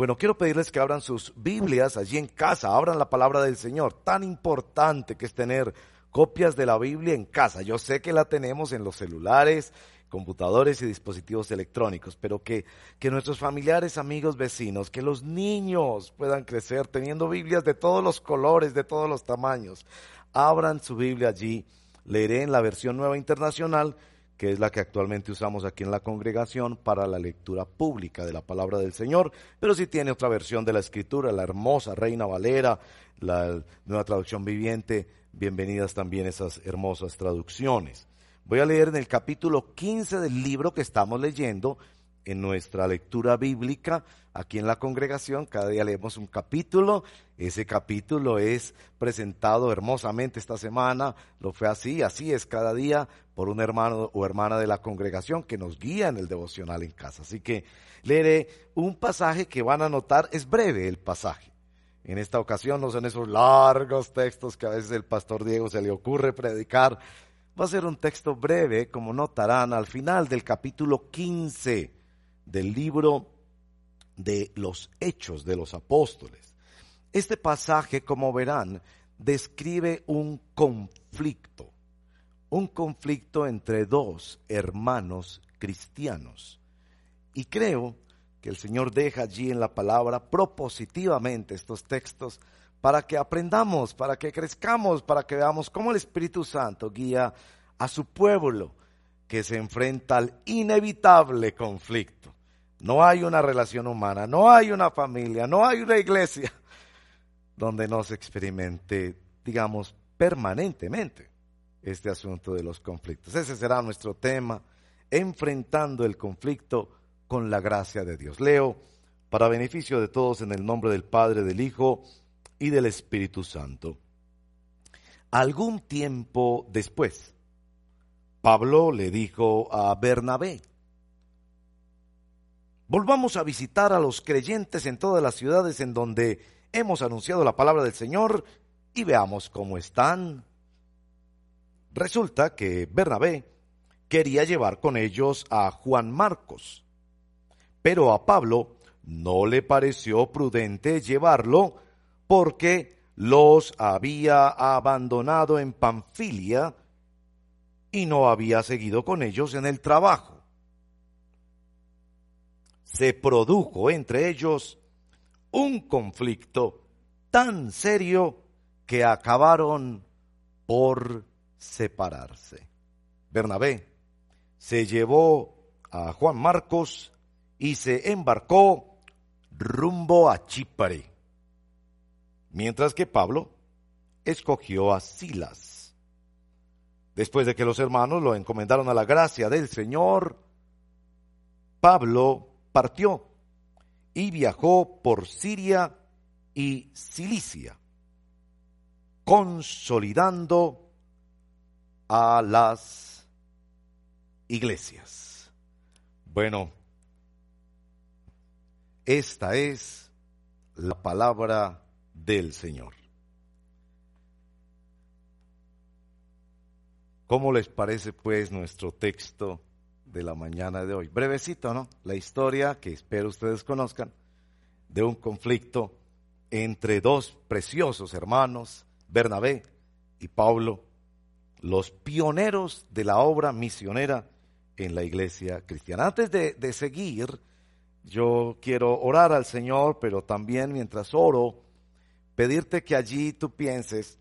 Bueno, quiero pedirles que abran sus Biblias allí en casa, abran la palabra del Señor. Tan importante que es tener copias de la Biblia en casa. Yo sé que la tenemos en los celulares, computadores y dispositivos electrónicos, pero que, que nuestros familiares, amigos, vecinos, que los niños puedan crecer teniendo Biblias de todos los colores, de todos los tamaños. Abran su Biblia allí. Leeré en la versión nueva internacional que es la que actualmente usamos aquí en la congregación para la lectura pública de la palabra del Señor, pero si tiene otra versión de la escritura, la hermosa Reina Valera, la nueva traducción viviente, bienvenidas también esas hermosas traducciones. Voy a leer en el capítulo 15 del libro que estamos leyendo en nuestra lectura bíblica aquí en la congregación. Cada día leemos un capítulo. Ese capítulo es presentado hermosamente esta semana. Lo fue así, así es cada día por un hermano o hermana de la congregación que nos guía en el devocional en casa. Así que leeré un pasaje que van a notar, es breve el pasaje. En esta ocasión no son esos largos textos que a veces el pastor Diego se le ocurre predicar. Va a ser un texto breve, como notarán, al final del capítulo 15 del libro de los Hechos de los Apóstoles. Este pasaje, como verán, describe un conflicto, un conflicto entre dos hermanos cristianos. Y creo que el Señor deja allí en la palabra propositivamente estos textos para que aprendamos, para que crezcamos, para que veamos cómo el Espíritu Santo guía a su pueblo que se enfrenta al inevitable conflicto no hay una relación humana, no hay una familia, no hay una iglesia donde no se experimente, digamos, permanentemente este asunto de los conflictos. Ese será nuestro tema, enfrentando el conflicto con la gracia de Dios. Leo, para beneficio de todos, en el nombre del Padre, del Hijo y del Espíritu Santo. Algún tiempo después, Pablo le dijo a Bernabé, Volvamos a visitar a los creyentes en todas las ciudades en donde hemos anunciado la palabra del Señor y veamos cómo están. Resulta que Bernabé quería llevar con ellos a Juan Marcos, pero a Pablo no le pareció prudente llevarlo porque los había abandonado en Panfilia y no había seguido con ellos en el trabajo se produjo entre ellos un conflicto tan serio que acabaron por separarse. Bernabé se llevó a Juan Marcos y se embarcó rumbo a Chipre, mientras que Pablo escogió a Silas. Después de que los hermanos lo encomendaron a la gracia del Señor, Pablo partió y viajó por Siria y Cilicia, consolidando a las iglesias. Bueno, esta es la palabra del Señor. ¿Cómo les parece pues nuestro texto de la mañana de hoy. Brevecito, ¿no? La historia que espero ustedes conozcan de un conflicto entre dos preciosos hermanos, Bernabé y Pablo, los pioneros de la obra misionera en la iglesia cristiana. Antes de, de seguir, yo quiero orar al Señor, pero también mientras oro, pedirte que allí tú pienses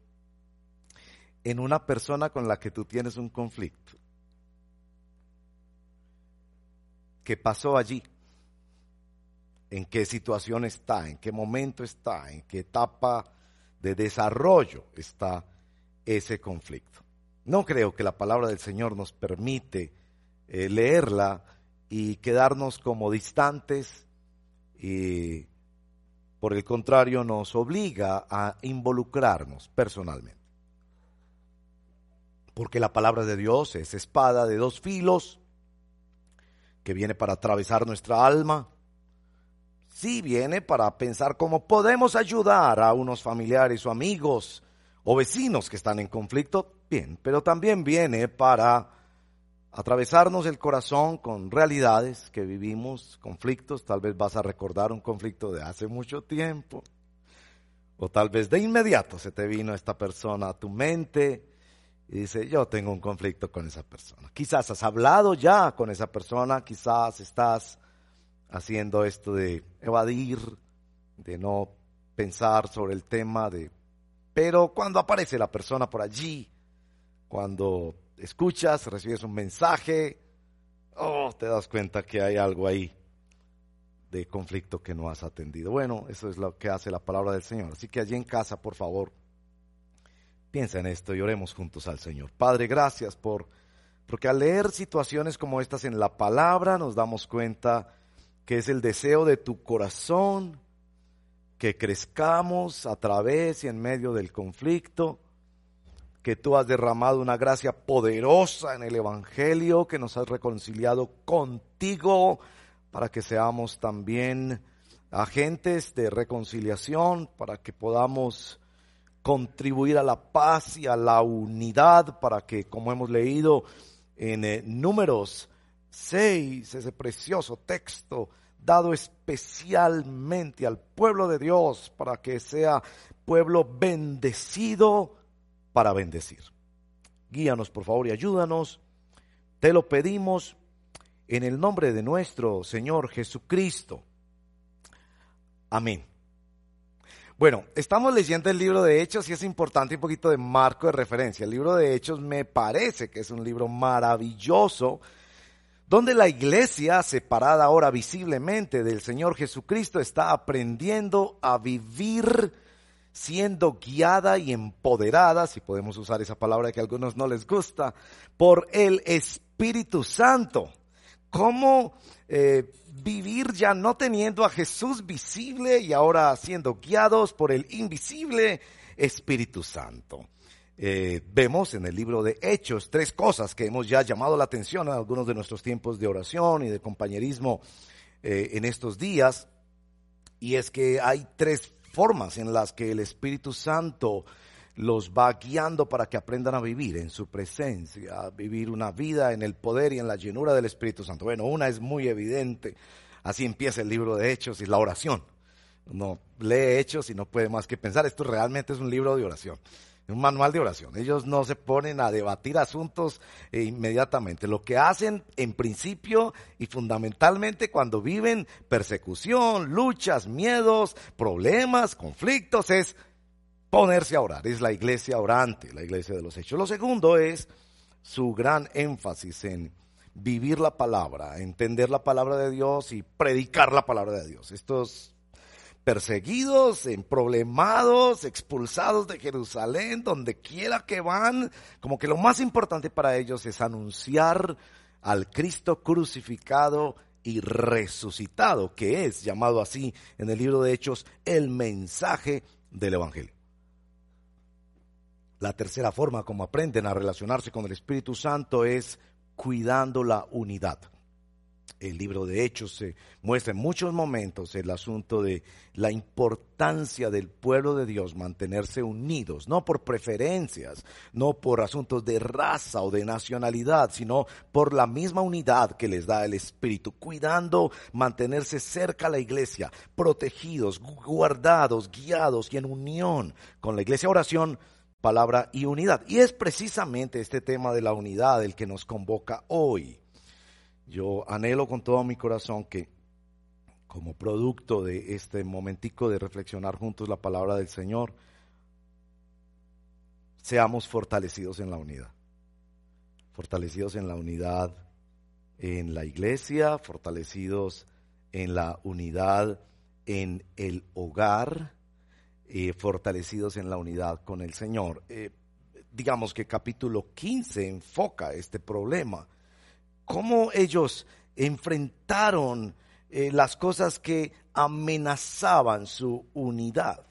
en una persona con la que tú tienes un conflicto ¿Qué pasó allí, en qué situación está, en qué momento está, en qué etapa de desarrollo está ese conflicto. No creo que la palabra del Señor nos permite eh, leerla y quedarnos como distantes y por el contrario nos obliga a involucrarnos personalmente. Porque la palabra de Dios es espada de dos filos que viene para atravesar nuestra alma. Sí viene para pensar cómo podemos ayudar a unos familiares o amigos o vecinos que están en conflicto, bien, pero también viene para atravesarnos el corazón con realidades que vivimos, conflictos, tal vez vas a recordar un conflicto de hace mucho tiempo, o tal vez de inmediato se te vino esta persona a tu mente y dice, yo tengo un conflicto con esa persona. Quizás has hablado ya con esa persona, quizás estás haciendo esto de evadir, de no pensar sobre el tema de pero cuando aparece la persona por allí, cuando escuchas, recibes un mensaje, oh, te das cuenta que hay algo ahí de conflicto que no has atendido. Bueno, eso es lo que hace la palabra del Señor. Así que allí en casa, por favor, piensa en esto y oremos juntos al Señor. Padre, gracias por porque al leer situaciones como estas en la palabra nos damos cuenta que es el deseo de tu corazón que crezcamos a través y en medio del conflicto, que tú has derramado una gracia poderosa en el Evangelio, que nos has reconciliado contigo para que seamos también agentes de reconciliación, para que podamos contribuir a la paz y a la unidad, para que, como hemos leído en eh, números 6, ese precioso texto, dado especialmente al pueblo de Dios para que sea pueblo bendecido para bendecir. Guíanos por favor y ayúdanos. Te lo pedimos en el nombre de nuestro Señor Jesucristo. Amén. Bueno, estamos leyendo el libro de Hechos y es importante un poquito de marco de referencia. El libro de Hechos me parece que es un libro maravilloso donde la iglesia, separada ahora visiblemente del Señor Jesucristo, está aprendiendo a vivir siendo guiada y empoderada, si podemos usar esa palabra que a algunos no les gusta, por el Espíritu Santo. ¿Cómo eh, vivir ya no teniendo a Jesús visible y ahora siendo guiados por el invisible Espíritu Santo? Eh, vemos en el libro de Hechos tres cosas que hemos ya llamado la atención en algunos de nuestros tiempos de oración y de compañerismo eh, en estos días. Y es que hay tres formas en las que el Espíritu Santo los va guiando para que aprendan a vivir en su presencia, a vivir una vida en el poder y en la llenura del Espíritu Santo. Bueno, una es muy evidente, así empieza el libro de Hechos y la oración. Uno lee Hechos y no puede más que pensar, esto realmente es un libro de oración un manual de oración. Ellos no se ponen a debatir asuntos eh, inmediatamente. Lo que hacen en principio y fundamentalmente cuando viven persecución, luchas, miedos, problemas, conflictos, es ponerse a orar. Es la iglesia orante, la iglesia de los hechos. Lo segundo es su gran énfasis en vivir la palabra, entender la palabra de Dios y predicar la palabra de Dios. Estos perseguidos, problemados, expulsados de Jerusalén, donde quiera que van, como que lo más importante para ellos es anunciar al Cristo crucificado y resucitado, que es llamado así en el libro de Hechos el mensaje del Evangelio. La tercera forma como aprenden a relacionarse con el Espíritu Santo es cuidando la unidad el libro de Hechos se muestra en muchos momentos el asunto de la importancia del pueblo de Dios mantenerse unidos, no por preferencias, no por asuntos de raza o de nacionalidad, sino por la misma unidad que les da el Espíritu, cuidando mantenerse cerca a la iglesia, protegidos, guardados, guiados y en unión con la iglesia. Oración, palabra y unidad. Y es precisamente este tema de la unidad el que nos convoca hoy. Yo anhelo con todo mi corazón que como producto de este momentico de reflexionar juntos la palabra del Señor, seamos fortalecidos en la unidad. Fortalecidos en la unidad en la iglesia, fortalecidos en la unidad en el hogar, eh, fortalecidos en la unidad con el Señor. Eh, digamos que capítulo 15 enfoca este problema. Cómo ellos enfrentaron eh, las cosas que amenazaban su unidad.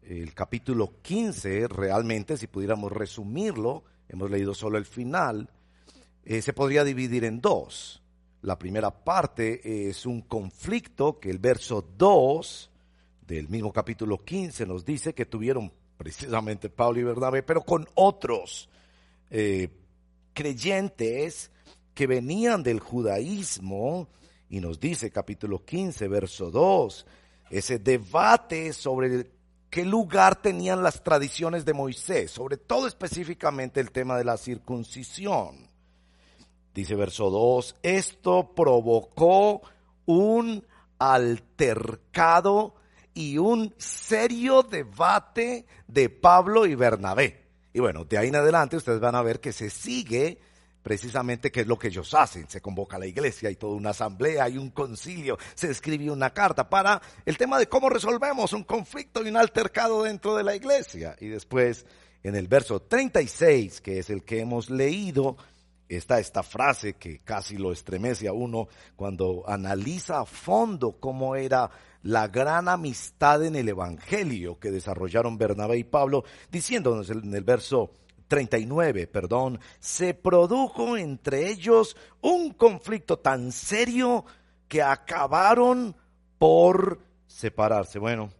El capítulo 15, realmente, si pudiéramos resumirlo, hemos leído solo el final, se podría dividir en dos. La primera parte es un conflicto que el verso 2 del mismo capítulo 15 nos dice que tuvieron precisamente Pablo y Bernabé, pero con otros eh, creyentes que venían del judaísmo, y nos dice capítulo 15, verso 2, ese debate sobre qué lugar tenían las tradiciones de Moisés, sobre todo específicamente el tema de la circuncisión. Dice verso 2, esto provocó un altercado y un serio debate de Pablo y Bernabé. Y bueno, de ahí en adelante ustedes van a ver que se sigue precisamente qué es lo que ellos hacen. Se convoca a la iglesia, hay toda una asamblea, hay un concilio, se escribe una carta para el tema de cómo resolvemos un conflicto y un altercado dentro de la iglesia. Y después, en el verso 36, que es el que hemos leído, está esta frase que casi lo estremece a uno cuando analiza a fondo cómo era la gran amistad en el Evangelio que desarrollaron Bernabé y Pablo, diciéndonos en el verso 39, perdón, se produjo entre ellos un conflicto tan serio que acabaron por separarse. Bueno,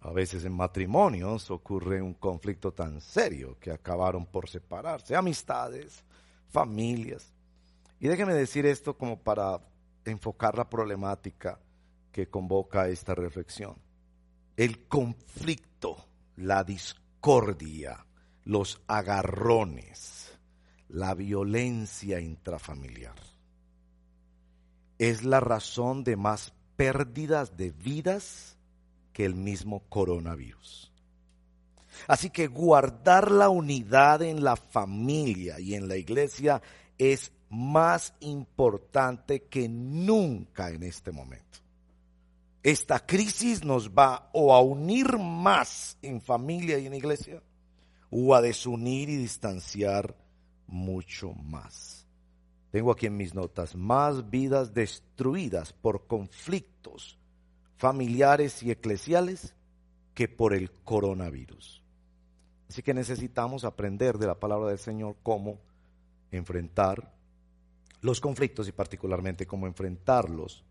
a veces en matrimonios ocurre un conflicto tan serio que acabaron por separarse, amistades, familias. Y déjeme decir esto como para enfocar la problemática que convoca esta reflexión. El conflicto, la discordia, los agarrones, la violencia intrafamiliar. Es la razón de más pérdidas de vidas que el mismo coronavirus. Así que guardar la unidad en la familia y en la iglesia es más importante que nunca en este momento esta crisis nos va o a unir más en familia y en iglesia o a desunir y distanciar mucho más. Tengo aquí en mis notas más vidas destruidas por conflictos familiares y eclesiales que por el coronavirus. Así que necesitamos aprender de la palabra del Señor cómo enfrentar los conflictos y particularmente cómo enfrentarlos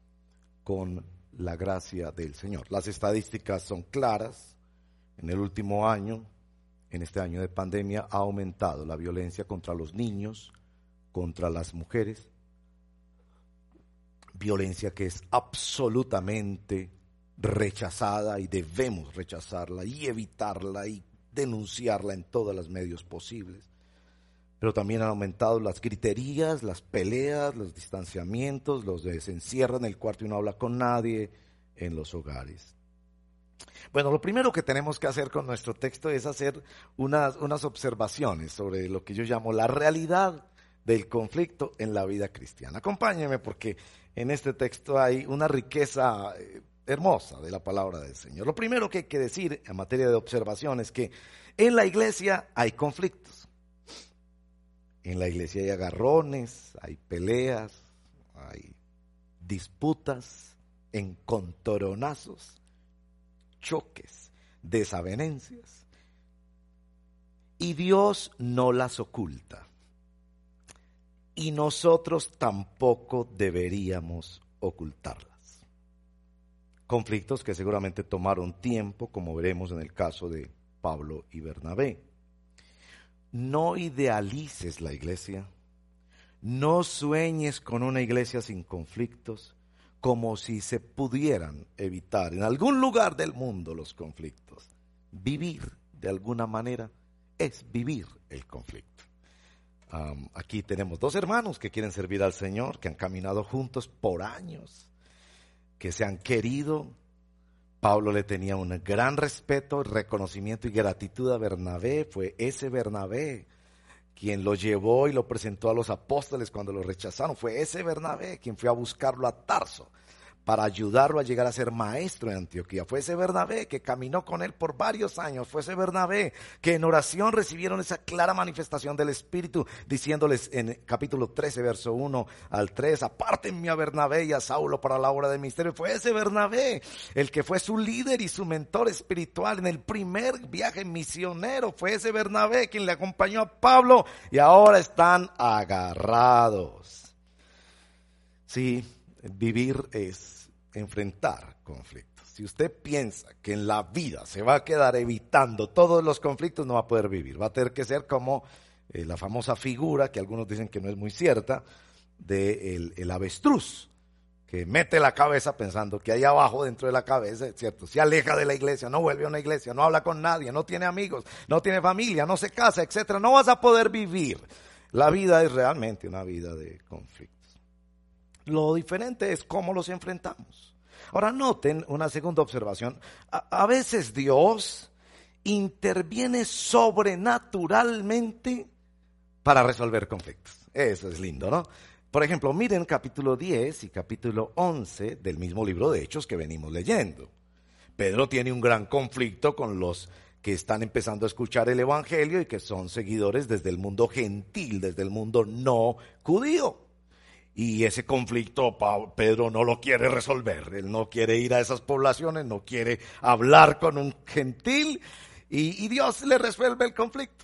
con la gracia del Señor. Las estadísticas son claras. En el último año, en este año de pandemia, ha aumentado la violencia contra los niños, contra las mujeres. Violencia que es absolutamente rechazada y debemos rechazarla y evitarla y denunciarla en todos los medios posibles pero también han aumentado las griterías, las peleas, los distanciamientos, los de se encierra en el cuarto y no habla con nadie en los hogares. Bueno, lo primero que tenemos que hacer con nuestro texto es hacer unas, unas observaciones sobre lo que yo llamo la realidad del conflicto en la vida cristiana. Acompáñeme porque en este texto hay una riqueza eh, hermosa de la palabra del Señor. Lo primero que hay que decir en materia de observación es que en la iglesia hay conflictos. En la iglesia hay agarrones, hay peleas, hay disputas, encontoronazos, choques, desavenencias. Y Dios no las oculta. Y nosotros tampoco deberíamos ocultarlas. Conflictos que seguramente tomaron tiempo, como veremos en el caso de Pablo y Bernabé no idealices la iglesia, no sueñes con una iglesia sin conflictos, como si se pudieran evitar en algún lugar del mundo los conflictos. Vivir de alguna manera es vivir el conflicto. aquí tenemos dos hermanos que quieren servir al Señor, que han caminado juntos por años, que se han querido, Pablo le tenía un gran respeto, reconocimiento y gratitud a Bernabé. Fue ese Bernabé quien lo llevó y lo presentó a los apóstoles cuando lo rechazaron. Fue ese Bernabé quien fue a buscarlo a Tarso para ayudarlo a llegar a ser maestro en Antioquía. Fue ese Bernabé que caminó con él por varios años, fue ese Bernabé que en oración recibieron esa clara manifestación del Espíritu, diciéndoles en capítulo 13, verso 1 al 3, apártenme a Bernabé y a Saulo para la obra del misterio. Fue ese Bernabé el que fue su líder y su mentor espiritual en el primer viaje misionero. Fue ese Bernabé quien le acompañó a Pablo y ahora están agarrados. Sí, vivir es enfrentar conflictos. Si usted piensa que en la vida se va a quedar evitando todos los conflictos, no va a poder vivir. Va a tener que ser como eh, la famosa figura, que algunos dicen que no es muy cierta, del de el avestruz, que mete la cabeza pensando que hay abajo dentro de la cabeza, ¿cierto? Se aleja de la iglesia, no vuelve a una iglesia, no habla con nadie, no tiene amigos, no tiene familia, no se casa, etcétera. No vas a poder vivir. La vida es realmente una vida de conflictos. Lo diferente es cómo los enfrentamos. Ahora noten una segunda observación. A, veces Dios interviene sobrenaturalmente para resolver conflictos. Eso es lindo, ¿no? Por ejemplo, miren capítulo 10 y capítulo 11 del mismo libro de Hechos que venimos leyendo. Pedro tiene un gran conflicto con los que están empezando a escuchar el Evangelio y que son seguidores desde el mundo gentil, desde el mundo no judío. Y ese conflicto Pedro no lo quiere resolver. Él no quiere ir a esas poblaciones, no quiere hablar con un gentil. Y, Dios le resuelve el conflicto.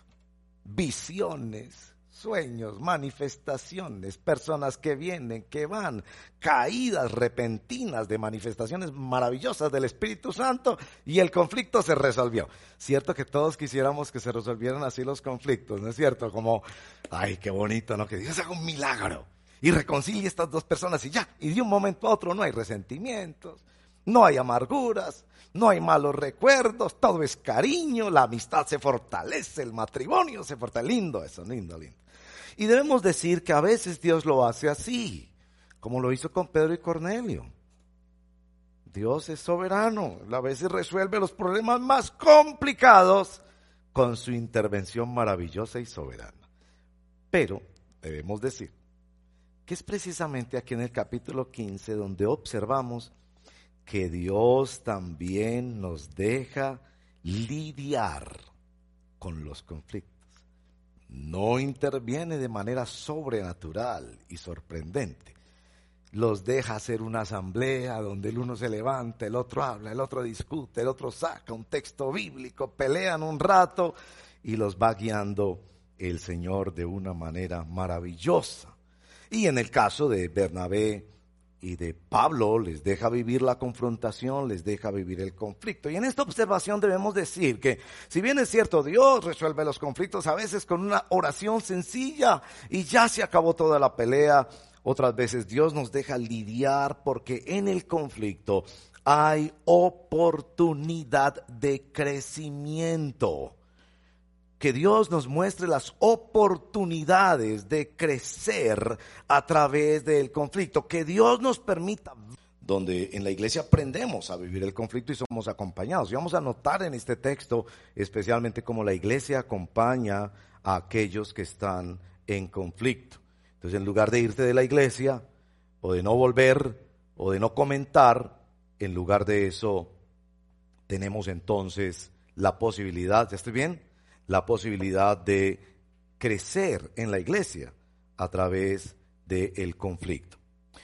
Visiones, sueños, manifestaciones, personas que vienen, que van, caídas repentinas de manifestaciones maravillosas del Espíritu Santo y el conflicto se resolvió. Cierto que todos quisiéramos que se resolvieran así los conflictos, ¿no es cierto? Como, ay, qué bonito, ¿no? Que Dios haga un milagro y reconcilie estas dos personas y ya. Y de un momento a otro no hay resentimientos, no hay amarguras, no hay malos recuerdos, todo es cariño, la amistad se fortalece, el matrimonio se fortalece. Lindo eso, lindo, lindo. Y debemos decir que a veces Dios lo hace así, como lo hizo con Pedro y Cornelio. Dios es soberano, a veces resuelve los problemas más complicados con su intervención maravillosa y soberana. Pero debemos decir que es precisamente aquí en el capítulo 15 donde observamos que Dios también nos deja lidiar con los conflictos. No interviene de manera sobrenatural y sorprendente. Los deja hacer una asamblea donde el uno se levanta, el otro habla, el otro discute, el otro saca un texto bíblico, pelean un rato y los va guiando el Señor de una manera maravillosa. Y en el caso de Bernabé y de Pablo, les deja vivir la confrontación, les deja vivir el conflicto. Y en esta observación debemos decir que, si bien es cierto, Dios resuelve los conflictos a veces con una oración sencilla y ya se acabó toda la pelea, otras veces Dios nos deja lidiar porque en el conflicto hay oportunidad de crecimiento que Dios nos muestre las oportunidades de crecer a través del conflicto, que Dios nos permita donde en la iglesia aprendemos a vivir el conflicto y somos acompañados. Y vamos a notar en este texto especialmente cómo la iglesia acompaña a aquellos que están en conflicto. Entonces, en lugar de irte de la iglesia o de no volver o de no comentar, en lugar de eso tenemos entonces la posibilidad, ¿ya estoy bien? La posibilidad de crecer en la iglesia a través del conflicto.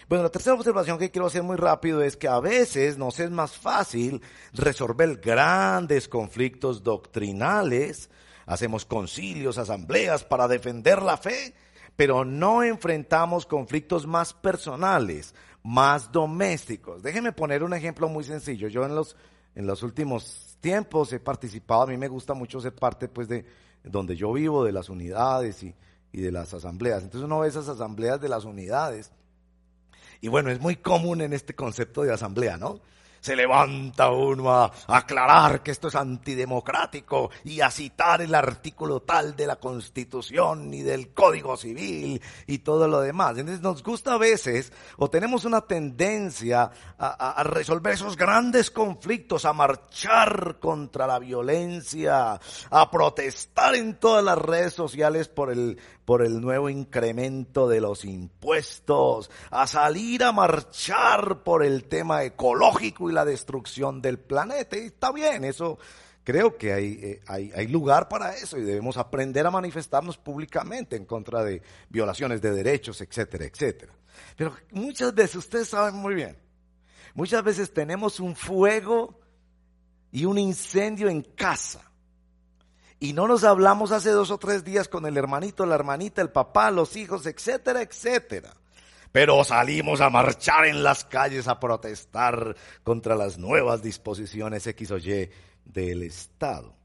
Bueno, la tercera observación que quiero hacer muy rápido es que a veces nos es más fácil resolver grandes conflictos doctrinales, hacemos concilios, asambleas para defender la fe, pero no enfrentamos conflictos más personales, más domésticos. Déjenme poner un ejemplo muy sencillo. Yo en los, en los últimos tiempos he participado, a mí me gusta mucho ser parte pues de donde yo vivo, de las unidades y, y de las asambleas. Entonces uno ve esas asambleas de las unidades. Y bueno, es muy común en este concepto de asamblea, ¿no? Se levanta uno a aclarar que esto es antidemocrático y a citar el artículo tal de la Constitución y del Código Civil y todo lo demás. Entonces nos gusta a veces o tenemos una tendencia a, resolver esos grandes conflictos, a marchar contra la violencia, a protestar en todas las redes sociales por el, por el nuevo incremento de los impuestos, a salir a marchar por el tema ecológico la destrucción del planeta. Y está bien, eso creo que hay, eh, hay, hay, lugar para eso y debemos aprender a manifestarnos públicamente en contra de violaciones de derechos, etcétera, etcétera. Pero muchas veces, ustedes saben muy bien, muchas veces tenemos un fuego y un incendio en casa. Y no nos hablamos hace dos o tres días con el hermanito, la hermanita, el papá, los hijos, etcétera, etcétera pero salimos a marchar en las calles a protestar contra las nuevas disposiciones X o Y del Estado.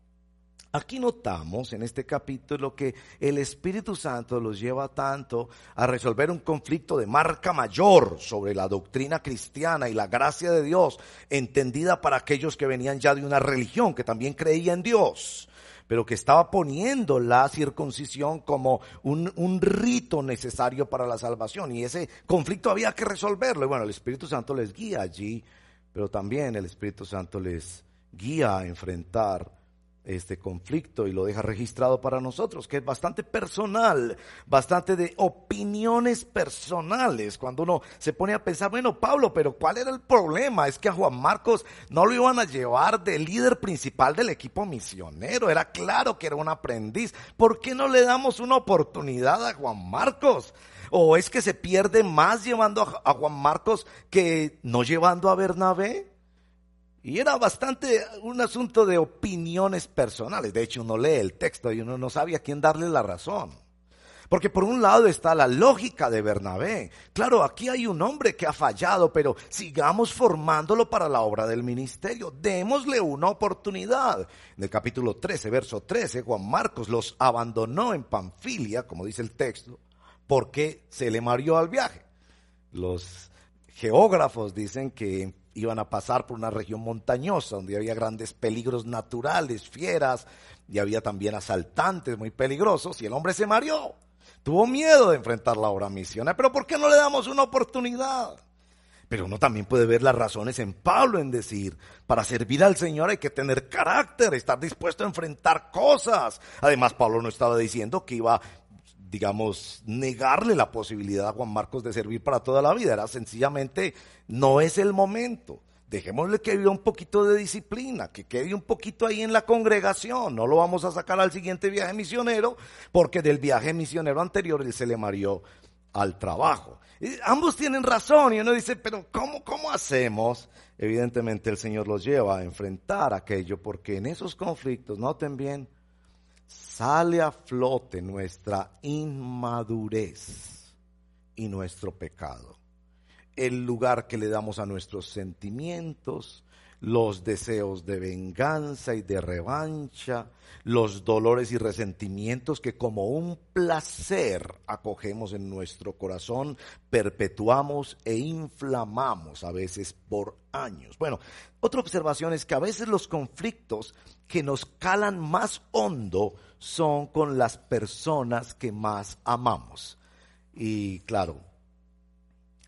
Aquí notamos en este capítulo que el Espíritu Santo los lleva tanto a resolver un conflicto de marca mayor sobre la doctrina cristiana y la gracia de Dios, entendida para aquellos que venían ya de una religión que también creía en Dios pero que estaba poniendo la circuncisión como un, un, rito necesario para la salvación. Y ese conflicto había que resolverlo. Y bueno, el Espíritu Santo les guía allí, pero también el Espíritu Santo les guía a enfrentar este conflicto y lo deja registrado para nosotros, que es bastante personal, bastante de opiniones personales. Cuando uno se pone a pensar, bueno, Pablo, pero ¿cuál era el problema? Es que a Juan Marcos no lo iban a llevar de líder principal del equipo misionero, era claro que era un aprendiz. ¿Por qué no le damos una oportunidad a Juan Marcos? ¿O es que se pierde más llevando a Juan Marcos que no llevando a Bernabé? Y era bastante un asunto de opiniones personales. De hecho, uno lee el texto y uno no sabe a quién darle la razón. Porque por un lado está la lógica de Bernabé. Claro, aquí hay un hombre que ha fallado, pero sigamos formándolo para la obra del ministerio. Démosle una oportunidad. En el capítulo 13, verso 13, Juan Marcos los abandonó en Panfilia, como dice el texto, porque se le mareó al viaje. Los geógrafos dicen que iban a pasar por una región montañosa donde había grandes peligros naturales, fieras, y había también asaltantes muy peligrosos, y el hombre se mareó. Tuvo miedo de enfrentar la obra misionera, pero ¿por qué no le damos una oportunidad? Pero uno también puede ver las razones en Pablo en decir, para servir al Señor hay que tener carácter, estar dispuesto a enfrentar cosas. Además, Pablo no estaba diciendo que iba digamos, negarle la posibilidad a Juan Marcos de servir para toda la vida. Era sencillamente, no es el momento. Dejémosle que viva un poquito de disciplina, que quede un poquito ahí en la congregación. No lo vamos a sacar al siguiente viaje misionero, porque del viaje misionero anterior él se le marió al trabajo. ambos tienen razón y uno dice, pero ¿cómo, ¿cómo hacemos? Evidentemente el Señor los lleva a enfrentar aquello, porque en esos conflictos, noten bien, sale a flote nuestra inmadurez y nuestro pecado. El lugar que le damos a nuestros sentimientos, los deseos de venganza y de revancha, los dolores y resentimientos que como un placer acogemos en nuestro corazón, perpetuamos e inflamamos a veces por años. Bueno, otra observación es que a veces los conflictos que nos calan más hondo son con las personas que más amamos. Y claro,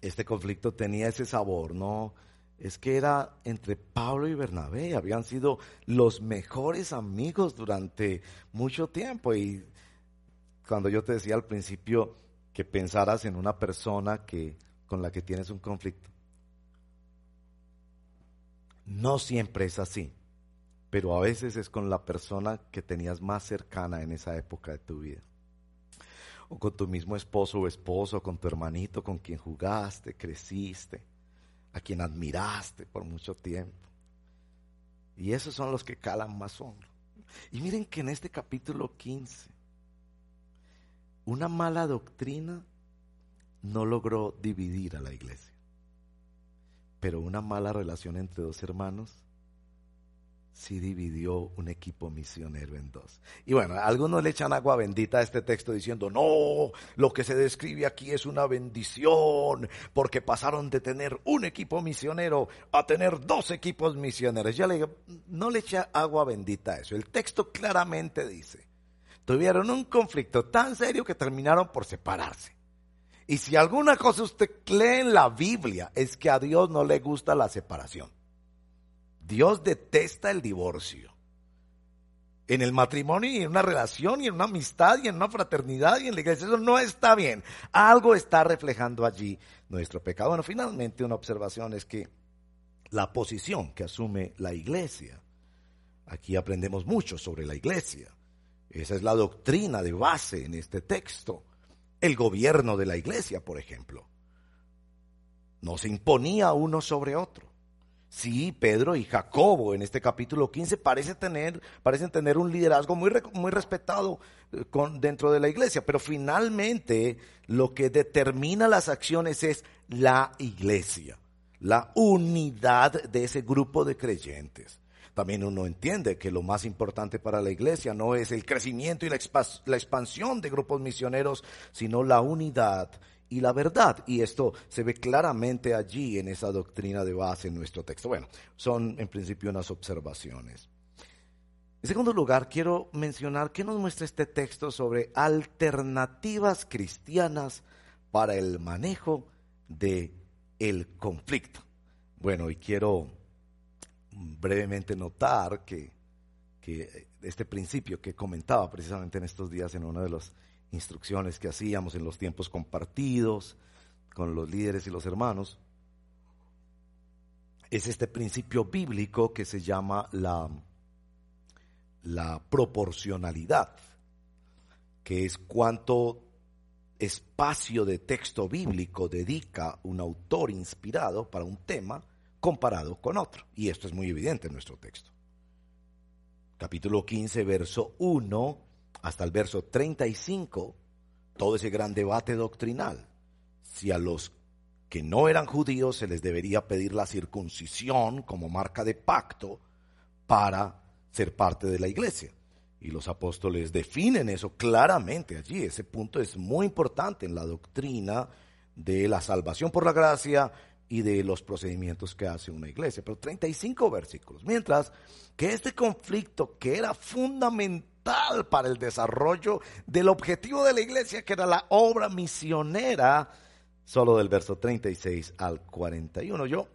este conflicto tenía ese sabor, ¿no? Es que era entre Pablo y Bernabé, habían sido los mejores amigos durante mucho tiempo y cuando yo te decía al principio que pensaras en una persona que con la que tienes un conflicto. No siempre es así, pero a veces es con la persona que tenías más cercana en esa época de tu vida. O con tu mismo esposo o esposo, con tu hermanito con quien jugaste, creciste a quien admiraste por mucho tiempo. Y esos son los que calan más hondo. Y miren que en este capítulo 15, una mala doctrina no logró dividir a la iglesia. Pero una mala relación entre dos hermanos sí dividió un equipo misionero en dos. Y bueno, algunos le echan agua bendita a este texto diciendo, no, lo que se describe aquí es una bendición, porque pasaron de tener un equipo misionero a tener dos equipos misioneros. Ya le digo, no le echa agua bendita a eso. El texto claramente dice, tuvieron un conflicto tan serio que terminaron por separarse. Y si alguna cosa usted lee en la Biblia es que a Dios no le gusta la separación. Dios detesta el divorcio. En el matrimonio y en una relación y en una amistad y en una fraternidad y en la iglesia. Eso no está bien. Algo está reflejando allí nuestro pecado. Bueno, finalmente una observación es que la posición que asume la iglesia. Aquí aprendemos mucho sobre la iglesia. Esa es la doctrina de base en este texto. El gobierno de la iglesia, por ejemplo, no se imponía uno sobre otro. Sí, Pedro y Jacobo en este capítulo 15 parece tener, parecen tener un liderazgo muy, muy respetado eh, dentro de la iglesia, pero finalmente lo que determina las acciones es la iglesia, la unidad de ese grupo de creyentes. También uno entiende que lo más importante para la iglesia no es el crecimiento y la expansión de grupos misioneros, sino la unidad y la verdad. Y esto se ve claramente allí en esa doctrina de base en nuestro texto. Bueno, son en principio unas observaciones. En segundo lugar, quiero mencionar qué nos muestra este texto sobre alternativas cristianas para el manejo de el conflicto. Bueno, y quiero brevemente notar que, que este principio que comentaba precisamente en estos días en uno de los instrucciones que hacíamos en los tiempos compartidos con los líderes y los hermanos, es este principio bíblico que se llama la, la proporcionalidad, que es cuánto espacio de texto bíblico dedica un autor inspirado para un tema comparado con otro. Y esto es muy evidente en nuestro texto. Capítulo 15, verso 1 hasta el verso 35, todo ese gran debate doctrinal. Si a los que no eran judíos se les debería pedir la circuncisión como marca de pacto para ser parte de la iglesia. Y los apóstoles definen eso claramente allí. Ese punto es muy importante en la doctrina de la salvación por la gracia y de los procedimientos que hace una iglesia. Pero 35 versículos. Mientras que este conflicto que era para el desarrollo del objetivo de la iglesia, que era la obra misionera, solo del verso 36 al 41. Yo,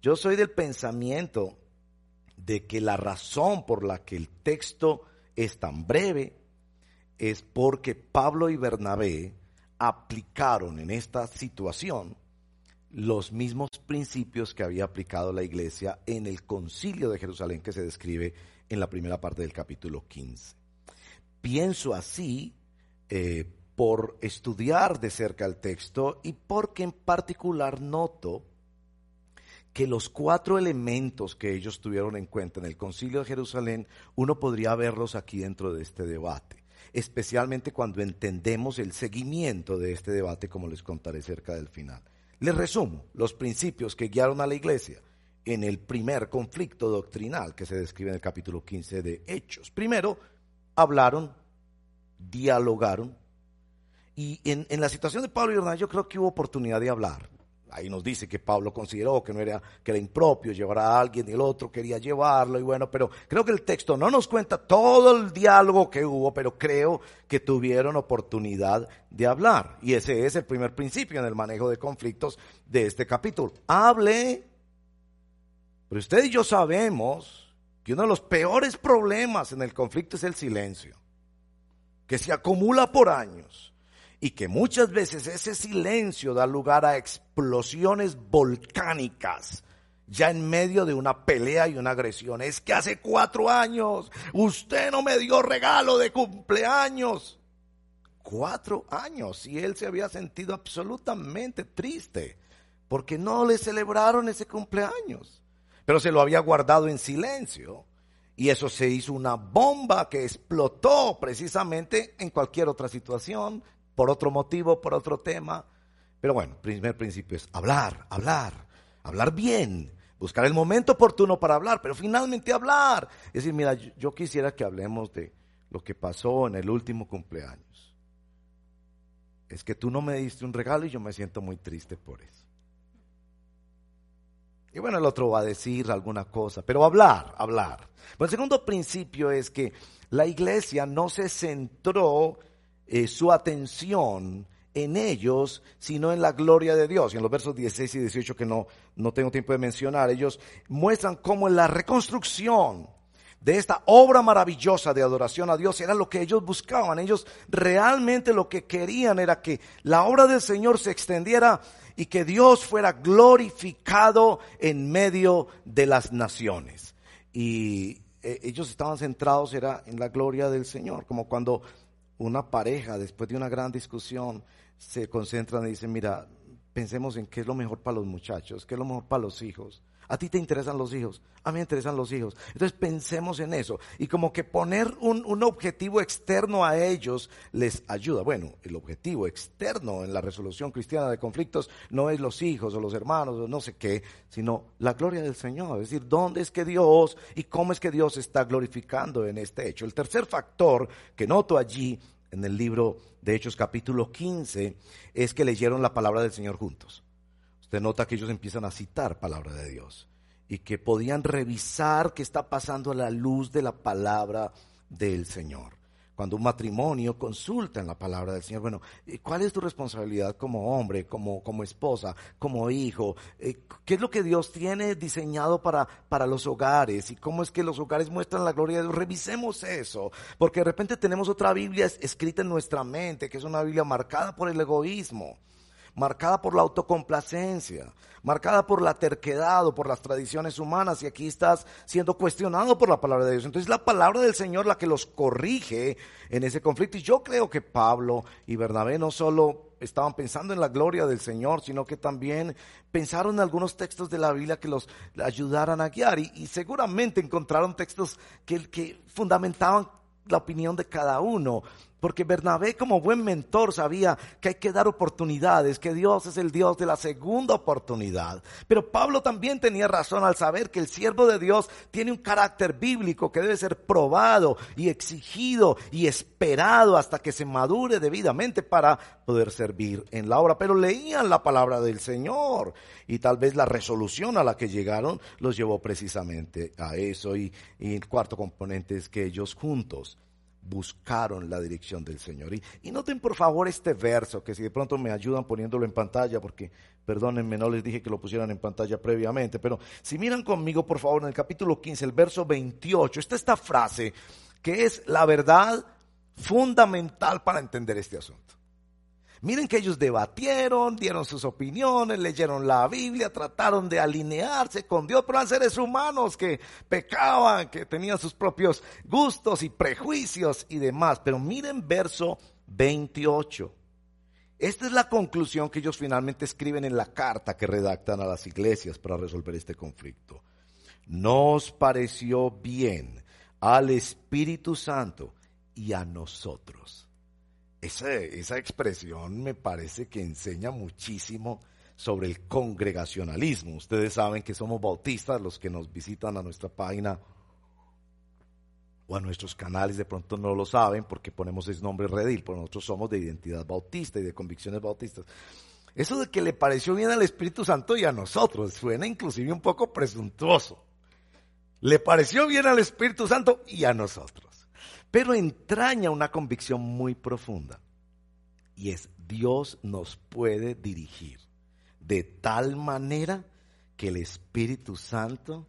yo soy del pensamiento de que la razón por la que el texto es tan breve es porque Pablo y Bernabé aplicaron en esta situación los mismos principios que había aplicado la iglesia en el concilio de Jerusalén que se describe en la primera parte del capítulo 15. Pienso así eh, por estudiar de cerca el texto y porque en particular noto que los cuatro elementos que ellos tuvieron en cuenta en el concilio de Jerusalén, uno podría verlos aquí dentro de este debate, especialmente cuando entendemos el seguimiento de este debate, como les contaré cerca del final. Les resumo los principios que guiaron a la iglesia en el primer conflicto doctrinal que se describe en el capítulo 15 de Hechos. Primero, hablaron, dialogaron. Y en, la situación de Pablo y Hernán yo creo que hubo oportunidad de hablar. Ahí nos dice que Pablo consideró que no era, que era impropio llevar a alguien y el otro quería llevarlo y bueno, pero creo que el texto no nos cuenta todo el diálogo que hubo, pero creo que tuvieron oportunidad de hablar. Y ese es el primer principio en el manejo de conflictos de este capítulo. Hable. Pero usted y yo sabemos que uno de los peores problemas en el conflicto es el silencio, que se acumula por años y que muchas veces ese silencio da lugar a explosiones volcánicas ya en medio de una pelea y una agresión. Es que hace cuatro años usted no me dio regalo de cumpleaños. Cuatro años y él se había sentido absolutamente triste porque no le celebraron ese cumpleaños pero se lo había guardado en silencio. Y eso se hizo una bomba que explotó precisamente en cualquier otra situación, por otro motivo, por otro tema. Pero bueno, primer principio es hablar, hablar, hablar bien, buscar el momento oportuno para hablar, pero finalmente hablar. Es decir, mira, yo quisiera que hablemos de lo que pasó en el último cumpleaños. Es que tú no me diste un regalo y yo me siento muy triste por eso. Y bueno, el otro va a decir alguna cosa, pero hablar, hablar. el segundo principio es que la iglesia no se centró eh, su atención en ellos, sino en la gloria de Dios. Y en los versos 16 y 18 que no, no tengo tiempo de mencionar, ellos muestran cómo en la reconstrucción de esta obra maravillosa de adoración a Dios era lo que ellos buscaban. Ellos realmente lo que querían era que la obra del Señor se extendiera y que Dios fuera glorificado en medio de las naciones. Y eh, ellos estaban centrados era en la gloria del Señor, como cuando una pareja después de una gran discusión se concentran y dicen, mira, pensemos en qué es lo mejor para los muchachos, qué es lo mejor para los hijos. A ti te interesan los hijos, a mí me interesan los hijos. Entonces pensemos en eso. Y como que poner un, un, objetivo externo a ellos les ayuda. Bueno, el objetivo externo en la resolución cristiana de conflictos no es los hijos o los hermanos o no sé qué, sino la gloria del Señor. Es decir, dónde es que Dios y cómo es que Dios está glorificando en este hecho. El tercer factor que noto allí en el libro de Hechos capítulo 15 es que leyeron la palabra del Señor juntos. Usted nota que ellos empiezan a citar palabra de Dios y que podían revisar qué está pasando a la luz de la palabra del Señor cuando un matrimonio consulta en la palabra del Señor, bueno, ¿cuál es tu responsabilidad como hombre, como, como esposa, como hijo? Eh, ¿Qué es lo que Dios tiene diseñado para, para los hogares? ¿Y cómo es que los hogares muestran la gloria de Dios? Revisemos eso, porque de repente tenemos otra Biblia escrita en nuestra mente, que es una Biblia marcada por el egoísmo marcada por la autocomplacencia, marcada por la terquedad o por las tradiciones humanas y aquí estás siendo cuestionado por la palabra de Dios. Entonces la palabra del Señor la que los corrige en ese conflicto y yo creo que Pablo y Bernabé no solo estaban pensando en la gloria del Señor, sino que también pensaron en algunos textos de la Biblia que los ayudaran a guiar y, seguramente encontraron textos que, que fundamentaban la opinión de cada uno. Porque Bernabé como buen mentor sabía que hay que dar oportunidades, que Dios es el Dios de la segunda oportunidad. Pero Pablo también tenía razón al saber que el siervo de Dios tiene un carácter bíblico que debe ser probado y exigido y esperado hasta que se madure debidamente para poder servir en la obra. Pero leían la palabra del Señor y tal vez la resolución a la que llegaron los llevó precisamente a eso. Y, y el cuarto componente es que ellos juntos buscaron la dirección del Señor. Y, noten por favor este verso, que si de pronto me ayudan poniéndolo en pantalla, porque perdónenme, no les dije que lo pusieran en pantalla previamente, pero si miran conmigo por favor en el capítulo 15, el verso 28, está esta frase que es la verdad fundamental para entender este asunto. Miren que ellos debatieron, dieron sus opiniones, leyeron la Biblia, trataron de alinearse con Dios, pero eran seres humanos que pecaban, que tenían sus propios gustos y prejuicios y demás. Pero miren verso 28. Esta es la conclusión que ellos finalmente escriben en la carta que redactan a las iglesias para resolver este conflicto. Nos pareció bien al Espíritu Santo y a nosotros esa, expresión me parece que enseña muchísimo sobre el congregacionalismo. Ustedes saben que somos bautistas, los que nos visitan a nuestra página o a nuestros canales de pronto no lo saben porque ponemos ese nombre redil, pero nosotros somos de identidad bautista y de convicciones bautistas. Eso de que le pareció bien al Espíritu Santo y a nosotros suena inclusive un poco presuntuoso. Le pareció bien al Espíritu Santo y a nosotros pero entraña una convicción muy profunda. Y es, Dios nos puede dirigir de tal manera que el Espíritu Santo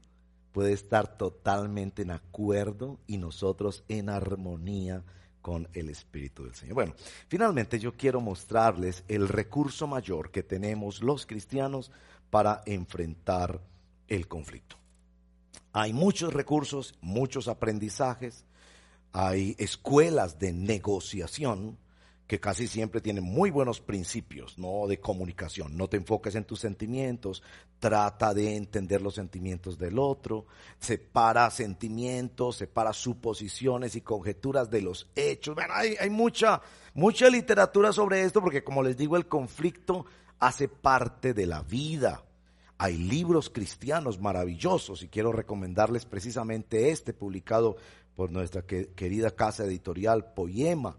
puede estar totalmente en acuerdo y nosotros en armonía con el Espíritu del Señor. Bueno, finalmente yo quiero mostrarles el recurso mayor que tenemos los cristianos para enfrentar el conflicto. Hay muchos recursos, muchos aprendizajes, hay escuelas de negociación que casi siempre tienen muy buenos principios, ¿no? De comunicación. No te enfoques en tus sentimientos, trata de entender los sentimientos del otro, separa sentimientos, separa suposiciones y conjeturas de los hechos. Bueno, hay, hay mucha, mucha literatura sobre esto porque como les digo, el conflicto hace parte de la vida. Hay libros cristianos maravillosos y quiero recomendarles precisamente este publicado por nuestra querida casa editorial Poema,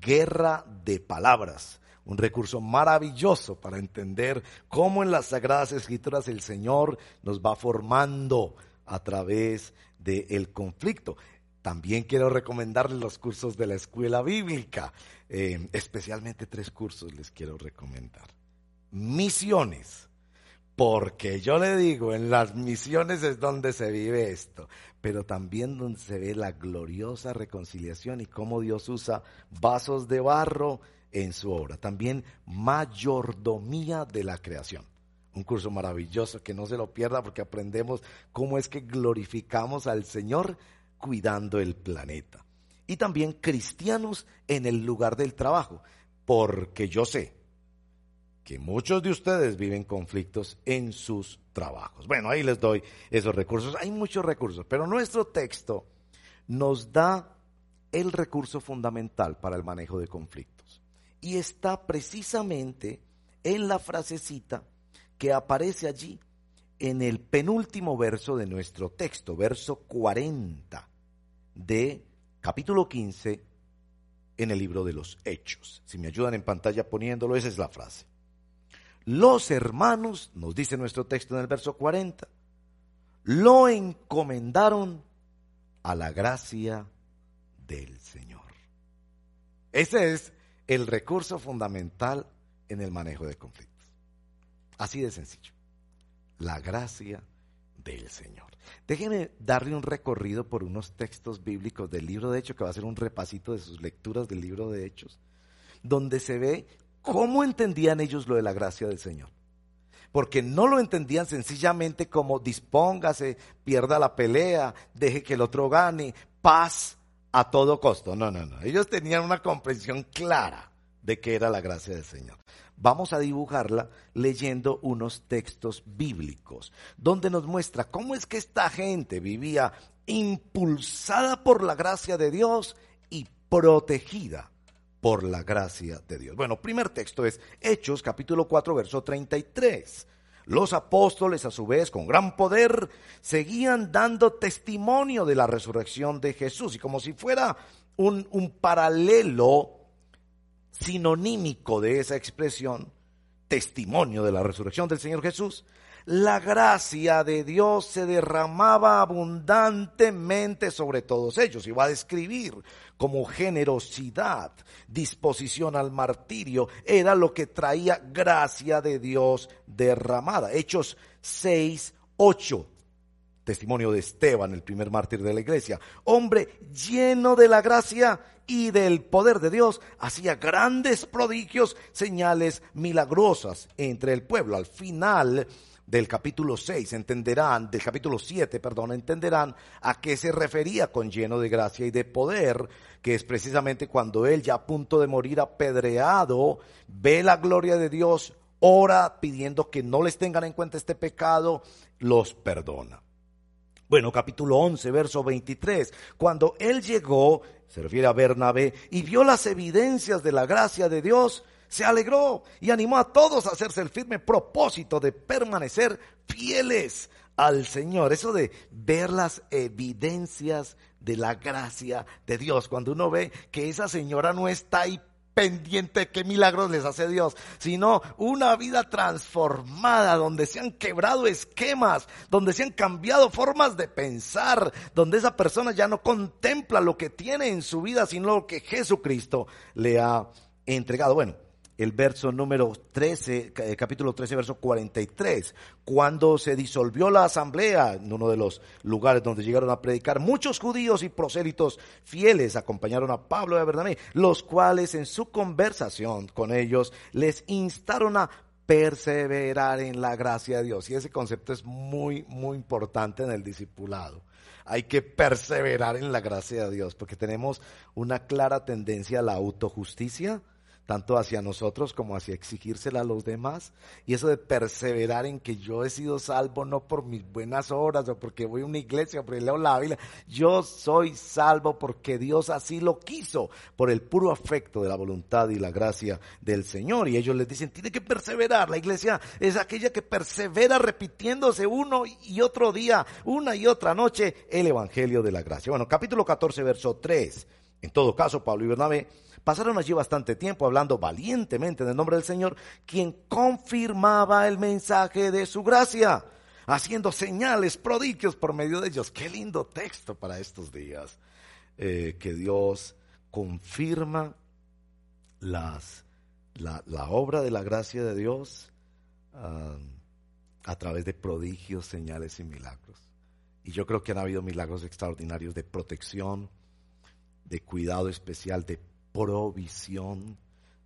Guerra de Palabras un recurso maravilloso para entender cómo en las Sagradas Escrituras el Señor nos va formando a través del conflicto. También quiero recomendarles los cursos de la escuela bíblica, eh, especialmente tres cursos les quiero recomendar. Misiones, porque yo le digo, en las misiones es donde se vive esto, pero también donde se ve la gloriosa reconciliación y cómo Dios usa vasos de barro en su obra. También mayordomía de la creación. Un curso maravilloso que no se lo pierda porque aprendemos cómo es que glorificamos al Señor cuidando el planeta. Y también cristianos en el lugar del trabajo, porque yo sé que muchos de ustedes viven conflictos en sus trabajos. Bueno, ahí les doy esos recursos. Hay muchos recursos, pero nuestro texto nos da el recurso fundamental para el manejo de conflictos. Y está precisamente en la frasecita que aparece allí en el penúltimo verso de nuestro texto, verso 40 de capítulo 15 en el libro de los Hechos. Si me ayudan en pantalla poniéndolo, esa es la frase. Los hermanos, nos dice nuestro texto en el verso 40, lo encomendaron a la gracia del Señor. Ese es el recurso fundamental en el manejo de conflictos. Así de sencillo. La gracia del Señor. Déjeme darle un recorrido por unos textos bíblicos del libro de Hechos, que va a ser un repasito de sus lecturas del libro de Hechos, donde se ve cómo entendían ellos lo de la gracia del Señor. Porque no lo entendían sencillamente como dispóngase, pierda la pelea, deje que el otro gane, paz a todo costo. No, no, no. Ellos tenían una comprensión clara de qué era la gracia del Señor vamos a dibujarla leyendo unos textos bíblicos, donde nos muestra cómo es que esta gente vivía impulsada por la gracia de Dios y protegida por la gracia de Dios. Bueno, primer texto es Hechos capítulo 4 verso 33. Los apóstoles, a su vez, con gran poder, seguían dando testimonio de la resurrección de Jesús. Y como si fuera un, un paralelo sinonímico de esa expresión, testimonio de la resurrección del Señor Jesús, la gracia de Dios se derramaba abundantemente sobre todos ellos. Y va a describir como generosidad, disposición al martirio, era lo que traía gracia de Dios derramada. Hechos 6, 8. Testimonio de Esteban, el primer mártir de la iglesia. Hombre lleno de la gracia y del poder de Dios, hacía grandes prodigios, señales milagrosas entre el pueblo. Al final del capítulo 6 entenderán, del capítulo 7, perdón, entenderán a qué se refería con lleno de gracia y de poder, que es precisamente cuando él ya a punto de morir apedreado, ve la gloria de Dios, ora pidiendo que no les tengan en cuenta este pecado, los perdona. Bueno, capítulo 11, verso 23. Cuando él llegó, se refiere a Bernabé, y vio las evidencias de la gracia de Dios, se alegró y animó a todos a hacerse el firme propósito de permanecer fieles al Señor. Eso de ver las evidencias de la gracia de Dios. Cuando uno ve que esa señora no está ahí pendiente de qué milagros les hace Dios, sino una vida transformada, donde se han quebrado esquemas, donde se han cambiado formas de pensar, donde esa persona ya no contempla lo que tiene en su vida, sino lo que Jesucristo le ha entregado. Bueno, el verso número 13, eh, capítulo 13, verso 43. Cuando se disolvió la asamblea, en uno de los lugares donde llegaron a predicar, muchos judíos y prosélitos fieles acompañaron a Pablo a Bernabé, los cuales en su conversación con ellos les instaron a perseverar en la gracia de Dios. Y ese concepto es muy, muy importante en el discipulado. Hay que perseverar en la gracia de Dios, porque tenemos una clara tendencia a la autojusticia, tanto hacia nosotros como hacia exigírsela a los demás. Y eso de perseverar en que yo he sido salvo no por mis buenas obras o porque voy a una iglesia o porque leo la Biblia. Yo soy salvo porque Dios así lo quiso, por el puro afecto de la voluntad y la gracia del Señor. Y ellos les dicen, tiene que perseverar. La iglesia es aquella que persevera repitiéndose uno y otro día, una y otra noche, el Evangelio de la gracia. Bueno, capítulo 14, verso 3. En todo caso, Pablo y Bernabé Pasaron allí bastante tiempo hablando valientemente del nombre del Señor, quien confirmaba el mensaje de su gracia, haciendo señales, prodigios por medio de ellos. Qué lindo texto para estos días, eh, que Dios confirma las, la, obra de la gracia de Dios ah, a través de prodigios, señales y milagros. Y yo creo que han habido milagros extraordinarios de protección, de cuidado especial, de provisión,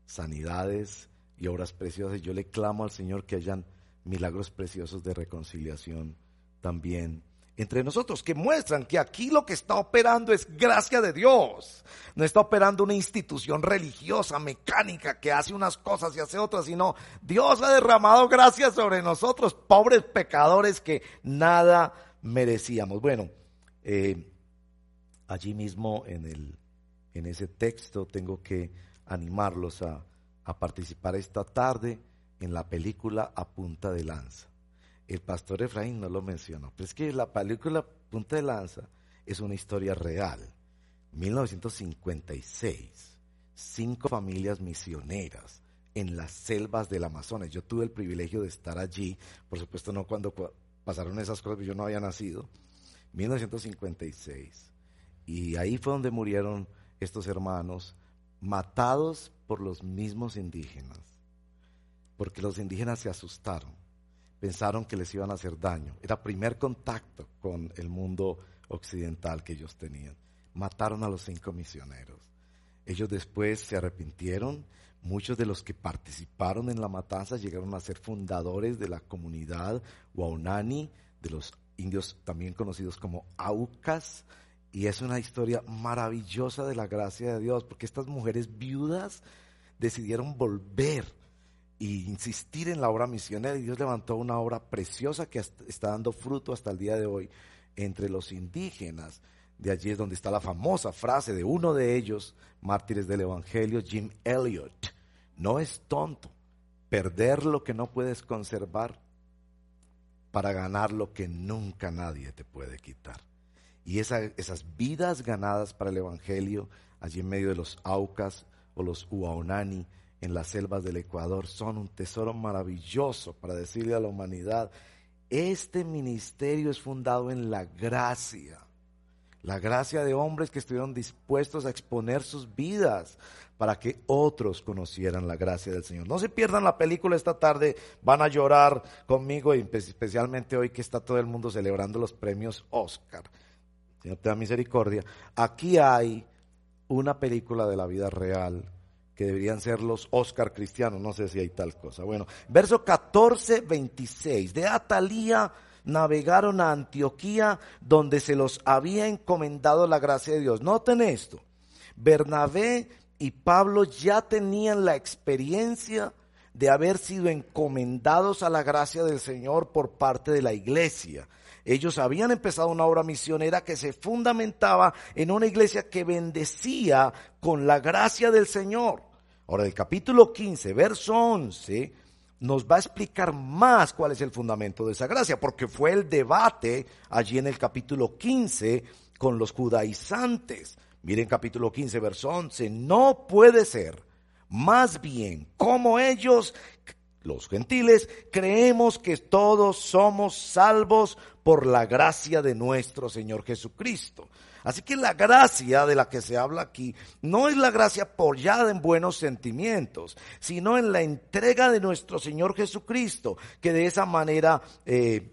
sanidades y obras preciosas. Yo le clamo al Señor que hayan milagros preciosos de reconciliación también entre nosotros, que muestran que aquí lo que está operando es gracia de Dios. No está operando una institución religiosa, mecánica, que hace unas cosas y hace otras, sino Dios ha derramado gracia sobre nosotros, pobres pecadores que nada merecíamos. Bueno, eh, allí mismo en el en ese texto, tengo que animarlos a, participar esta tarde en la película A Punta de Lanza. El pastor Efraín no lo mencionó, pero es que la película Punta de Lanza es una historia real. 1956, cinco familias misioneras en las selvas del Amazonas. Yo tuve el privilegio de estar allí, por supuesto no cuando pasaron esas cosas, yo no había nacido. 1956. Y ahí fue donde murieron estos hermanos matados por los mismos indígenas, porque los indígenas se asustaron, pensaron que les iban a hacer daño. Era primer contacto con el mundo occidental que ellos tenían. Mataron a los cinco misioneros. Ellos después se arrepintieron. Muchos de los que participaron en la matanza llegaron a ser fundadores de la comunidad Waunani, de los indios también conocidos como Aucas, y es una historia maravillosa de la gracia de Dios, porque estas mujeres viudas decidieron volver e insistir en la obra misionera y Dios levantó una obra preciosa que está dando fruto hasta el día de hoy entre los indígenas. De allí es donde está la famosa frase de uno de ellos, mártires del Evangelio, Jim Elliot. No es tonto perder lo que no puedes conservar para ganar lo que nunca nadie te puede quitar. Y esas vidas ganadas para el Evangelio, allí en medio de los Aucas o los Uaonani, en las selvas del Ecuador, son un tesoro maravilloso para decirle a la humanidad, este ministerio es fundado en la gracia, la gracia de hombres que estuvieron dispuestos a exponer sus vidas para que otros conocieran la gracia del Señor. No se pierdan la película esta tarde, van a llorar conmigo especialmente hoy que está todo el mundo celebrando los premios Oscar. Señor te da misericordia. Aquí hay una película de la vida real que deberían ser los Oscar cristianos, no sé si hay tal cosa. Bueno, verso 14, 26. De Atalía navegaron a Antioquía, donde se los había encomendado la gracia de Dios. Noten esto. Bernabé y Pablo ya tenían la experiencia de haber sido encomendados a la gracia del Señor por parte de la iglesia. Ellos habían empezado una obra misionera que se fundamentaba en una iglesia que bendecía con la gracia del Señor. Ahora, el capítulo 15, verso 11, nos va a explicar más cuál es el fundamento de esa gracia, porque fue el debate allí en el capítulo 15 con los judaizantes. Miren capítulo 15, verso 11, no puede ser más bien como ellos los gentiles, creemos que todos somos salvos por la gracia de nuestro Señor Jesucristo. Así que la gracia de la que se habla aquí no es la gracia apoyada en buenos sentimientos, sino en la entrega de nuestro Señor Jesucristo, que de esa manera eh,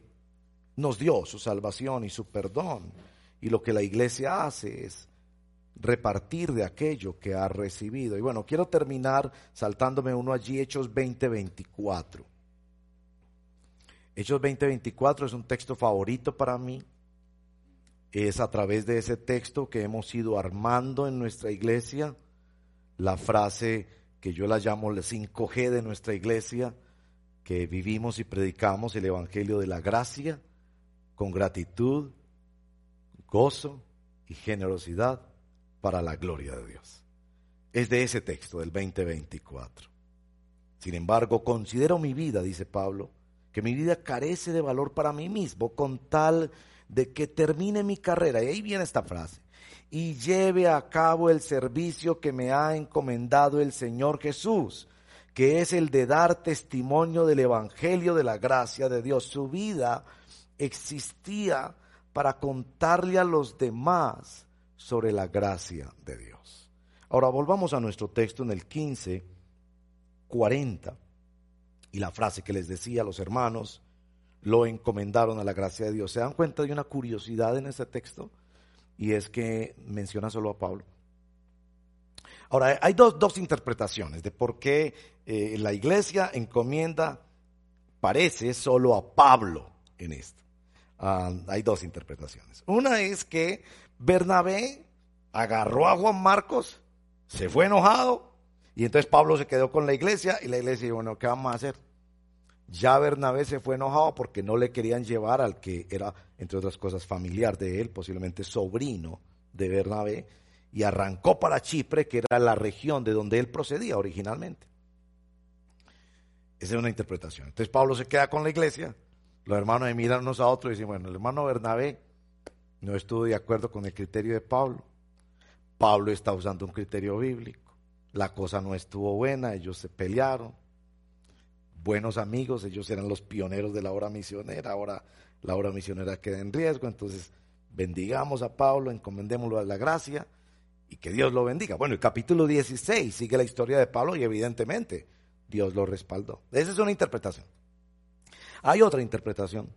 nos dio su salvación y su perdón. Y lo que la iglesia hace es repartir de aquello que ha recibido. Y bueno, quiero terminar saltándome uno allí, Hechos 20:24. Hechos 20:24 es un texto favorito para mí. Es a través de ese texto que hemos ido armando en nuestra iglesia la frase que yo la llamo el 5G de nuestra iglesia, que vivimos y predicamos el Evangelio de la gracia con gratitud, gozo y generosidad para la gloria de Dios. Es de ese texto, del 2024. Sin embargo, considero mi vida, dice Pablo, que mi vida carece de valor para mí mismo con tal de que termine mi carrera. Y ahí viene esta frase. Y lleve a cabo el servicio que me ha encomendado el Señor Jesús, que es el de dar testimonio del Evangelio de la gracia de Dios. Su vida existía para contarle a los demás sobre la gracia de Dios. Ahora volvamos a nuestro texto en el 15, 40. Y la frase que les decía a los hermanos, lo encomendaron a la gracia de Dios. ¿Se dan cuenta de una curiosidad en ese texto? Y es que menciona solo a Pablo. Ahora, hay dos, dos interpretaciones de por qué eh, la iglesia encomienda, parece, solo a Pablo en esto. Ah, hay dos interpretaciones. Una es que Bernabé agarró a Juan Marcos, se fue enojado, y entonces Pablo se quedó con la iglesia y la iglesia dijo, bueno, ¿qué vamos a hacer? Ya Bernabé se fue enojado porque no le querían llevar al que era, entre otras cosas, familiar de él, posiblemente sobrino de Bernabé, y arrancó para Chipre, que era la región de donde él procedía originalmente. Esa es una interpretación. Entonces Pablo se queda con la iglesia, los hermanos se miran unos a otros y dicen, bueno, el hermano Bernabé no estuvo de acuerdo con el criterio de Pablo. Pablo está usando un criterio bíblico. La cosa no estuvo buena, ellos se pelearon buenos amigos, ellos eran los pioneros de la obra misionera, ahora la obra misionera queda en riesgo, entonces bendigamos a Pablo, encomendémoslo a la gracia y que Dios lo bendiga. Bueno, el capítulo 16 sigue la historia de Pablo y evidentemente Dios lo respaldó. Esa es una interpretación. Hay otra interpretación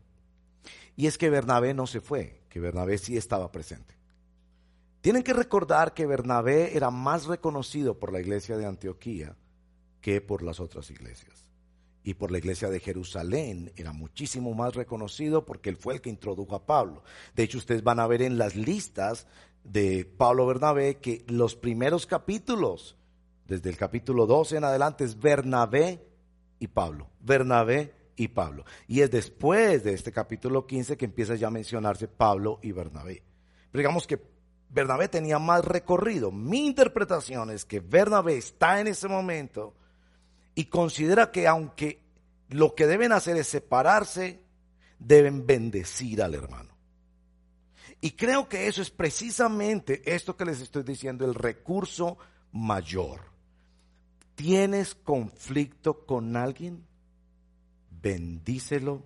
y es que Bernabé no se fue, que Bernabé sí estaba presente. Tienen que recordar que Bernabé era más reconocido por la iglesia de Antioquía que por las otras iglesias y por la iglesia de Jerusalén. Era muchísimo más reconocido porque él fue el que introdujo a Pablo. De hecho, ustedes van a ver en las listas de Pablo Bernabé que los primeros capítulos, desde el capítulo 12 en adelante, es Bernabé y Pablo. Bernabé y Pablo. Y es después de este capítulo 15 que empieza ya a mencionarse Pablo y Bernabé. Pero digamos que Bernabé tenía más recorrido. Mi interpretación es que Bernabé está en ese momento y considera que aunque lo que deben hacer es separarse, deben bendecir al hermano. Y creo que eso es precisamente esto que les estoy diciendo, el recurso mayor. ¿Tienes conflicto con alguien? Bendícelo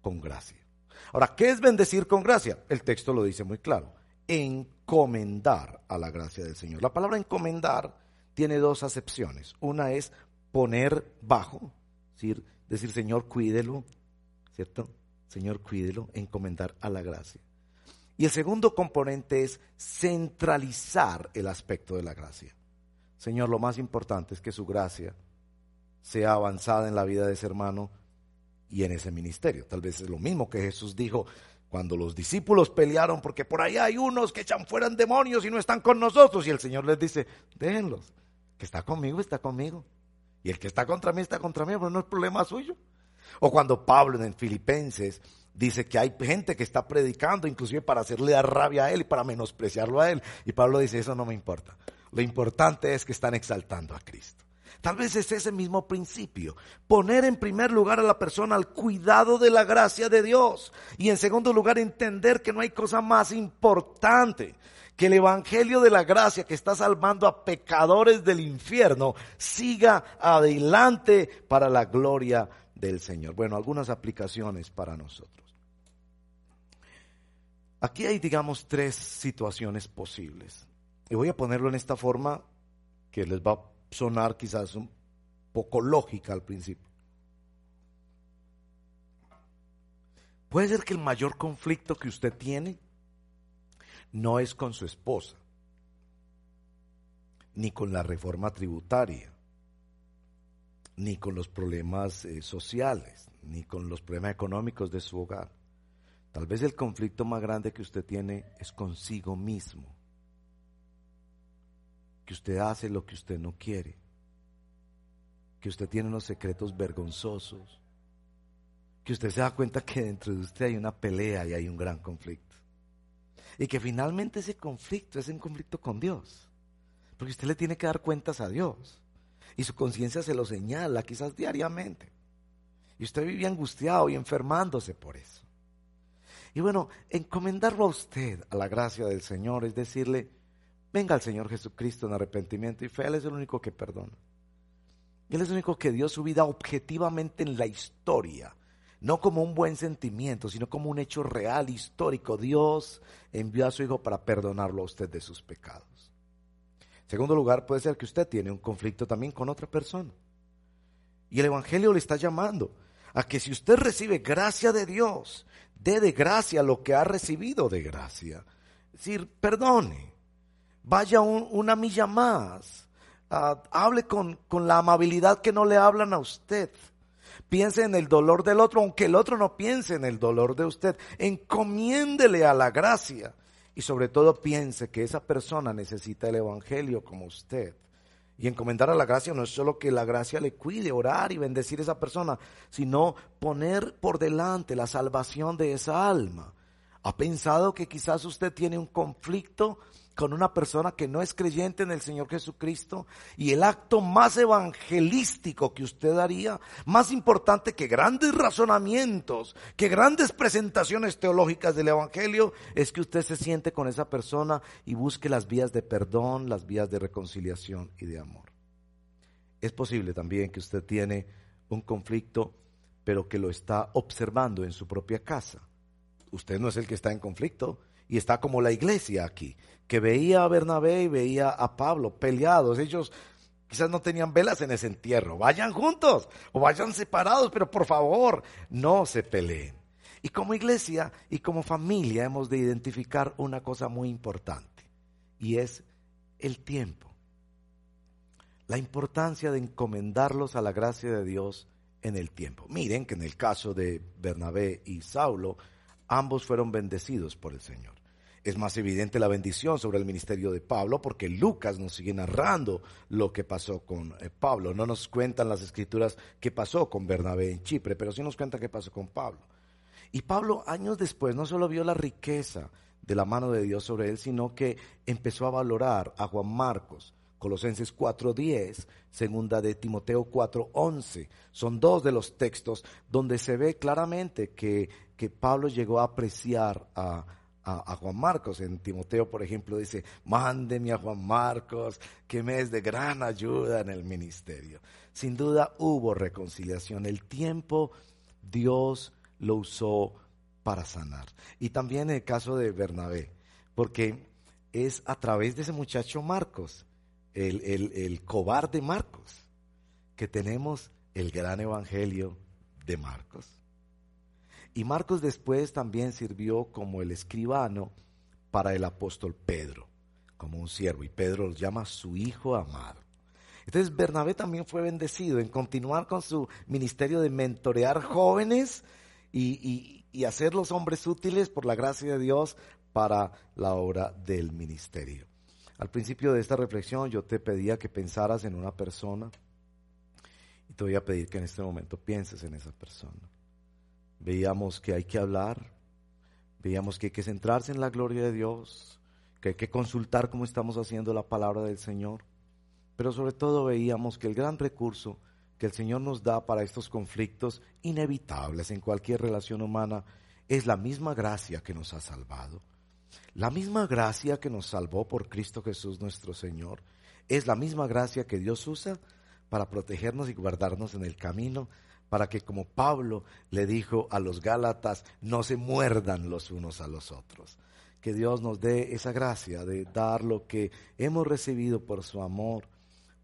con gracia. Ahora, ¿qué es bendecir con gracia? El texto lo dice muy claro. Encomendar a la gracia del Señor. La palabra encomendar tiene dos acepciones. Una es poner bajo, decir, decir Señor, cuídelo, ¿cierto? Señor, cuídelo, encomendar a la gracia. Y el segundo componente es centralizar el aspecto de la gracia. Señor, lo más importante es que su gracia sea avanzada en la vida de ese hermano y en ese ministerio. Tal vez es lo mismo que Jesús dijo cuando los discípulos pelearon porque por ahí hay unos que echan fuera demonios y no están con nosotros. Y el Señor les dice, déjenlos, que está conmigo, está conmigo. Y el que está contra mí está contra mí, pero no es problema suyo. O cuando Pablo en Filipenses dice que hay gente que está predicando inclusive para hacerle dar rabia a él y para menospreciarlo a él. Y Pablo dice, eso no me importa. Lo importante es que están exaltando a Cristo. Tal vez es ese mismo principio, poner en primer lugar a la persona al cuidado de la gracia de Dios y en segundo lugar entender que no hay cosa más importante que el Evangelio de la Gracia que está salvando a pecadores del infierno siga adelante para la gloria del Señor. Bueno, algunas aplicaciones para nosotros. Aquí hay, digamos, tres situaciones posibles. Y voy a ponerlo en esta forma que les va sonar quizás un poco lógica al principio. Puede ser que el mayor conflicto que usted tiene no es con su esposa, ni con la reforma tributaria, ni con los problemas eh, sociales, ni con los problemas económicos de su hogar. Tal vez el conflicto más grande que usted tiene es consigo mismo, que usted hace lo que usted no quiere que usted tiene unos secretos vergonzosos, que usted se da cuenta que dentro de usted hay una pelea y hay un gran conflicto. Y que finalmente ese conflicto es un conflicto con Dios. Porque usted le tiene que dar cuentas a Dios. Y su conciencia se lo señala quizás diariamente. Y usted vive angustiado y enfermándose por eso. Y bueno, encomendarlo a usted a la gracia del Señor es decirle, venga al Señor Jesucristo en arrepentimiento y fe, Él es el único que perdona. Él es el único que dio su vida objetivamente en la historia, no como un buen sentimiento, sino como un hecho real, histórico. Dios envió a su Hijo para perdonarlo a usted de sus pecados. Segundo lugar, puede ser que usted tiene un conflicto también con otra persona. Y el Evangelio le está llamando a que si usted recibe gracia de Dios, dé de gracia lo que ha recibido de gracia. Es decir, perdone, vaya una milla más, ah, hable con, con la amabilidad que no le hablan a usted. Piense en el dolor del otro, aunque el otro no piense en el dolor de usted. Encomiéndele a la gracia. Y sobre todo piense que esa persona necesita el Evangelio como usted. Y encomendar a la gracia no es solo que la gracia le cuide, orar y bendecir a esa persona, sino poner por delante la salvación de esa alma. ¿Ha pensado que quizás usted tiene un conflicto con una persona que no es creyente en el Señor Jesucristo y el acto más evangelístico que usted haría, más importante que grandes razonamientos, que grandes presentaciones teológicas del Evangelio, es que usted se siente con esa persona y busque las vías de perdón, las vías de reconciliación y de amor. Es posible también que usted tiene un conflicto, pero que lo está observando en su propia casa. Usted no es el que está en conflicto, y está como la iglesia aquí, que veía a Bernabé y veía a Pablo peleados. Ellos quizás no tenían velas en ese entierro. Vayan juntos o vayan separados, pero por favor, no se peleen. Y como iglesia y como familia hemos de identificar una cosa muy importante y es el tiempo. La importancia de encomendarlos a la gracia de Dios en el tiempo. Miren que en el caso de Bernabé y Saulo, ambos fueron bendecidos por el Señor. Es más evidente la bendición sobre el ministerio de Pablo porque Lucas nos sigue narrando lo que pasó con eh, Pablo. No nos cuentan las escrituras qué pasó con Bernabé en Chipre, pero sí nos cuenta qué pasó con Pablo. Y Pablo años después no solo vio la riqueza de la mano de Dios sobre él, sino que empezó a valorar a Juan Marcos, Colosenses 4:10, segunda de Timoteo 4:11. Son dos de los textos donde se ve claramente que, que Pablo llegó a apreciar a, a, Juan Marcos. En Timoteo, por ejemplo, dice, mándeme a Juan Marcos, que me es de gran ayuda en el ministerio. Sin duda hubo reconciliación. El tiempo Dios lo usó para sanar. Y también el caso de Bernabé, porque es a través de ese muchacho Marcos, el, el, el cobarde Marcos, que tenemos el gran evangelio de Marcos. Y Marcos después también sirvió como el escribano para el apóstol Pedro, como un siervo. Y Pedro lo llama su hijo amado. Entonces Bernabé también fue bendecido en continuar con su ministerio de mentorear jóvenes y, y, hacer los hombres útiles por la gracia de Dios para la obra del ministerio. Al principio de esta reflexión yo te pedía que pensaras en una persona y te voy a pedir que en este momento pienses en esa persona. Veíamos que hay que hablar, veíamos que hay que centrarse en la gloria de Dios, que hay que consultar cómo estamos haciendo la palabra del Señor, pero sobre todo veíamos que el gran recurso que el Señor nos da para estos conflictos inevitables en cualquier relación humana es la misma gracia que nos ha salvado. La misma gracia que nos salvó por Cristo Jesús nuestro Señor es la misma gracia que Dios usa para protegernos y guardarnos en el camino para que como Pablo le dijo a los Gálatas, no se muerdan los unos a los otros. Que Dios nos dé esa gracia de dar lo que hemos recibido por su amor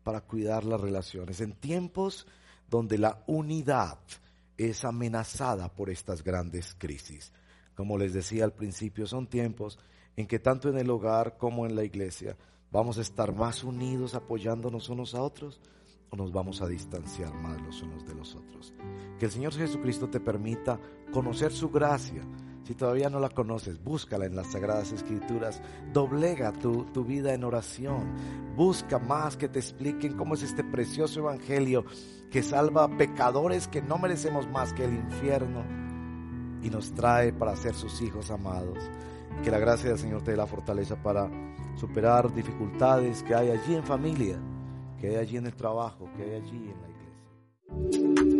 para cuidar las relaciones en tiempos donde la unidad es amenazada por estas grandes crisis. Como les decía al principio, son tiempos en que tanto en el hogar como en la iglesia vamos a estar más unidos apoyándonos unos a otros o nos vamos a distanciar más los unos de los otros. Que el Señor Jesucristo te permita conocer su gracia, Si todavía no la conoces, búscala en las Sagradas Escrituras. Doblega tu, tu, vida en oración. Busca más que te expliquen cómo es este precioso Evangelio que salva a pecadores que no merecemos más que el infierno y nos trae para ser sus hijos amados. Que la gracia del Señor te dé la fortaleza para superar dificultades que hay allí en familia, que hay allí en el trabajo, que hay allí en la iglesia.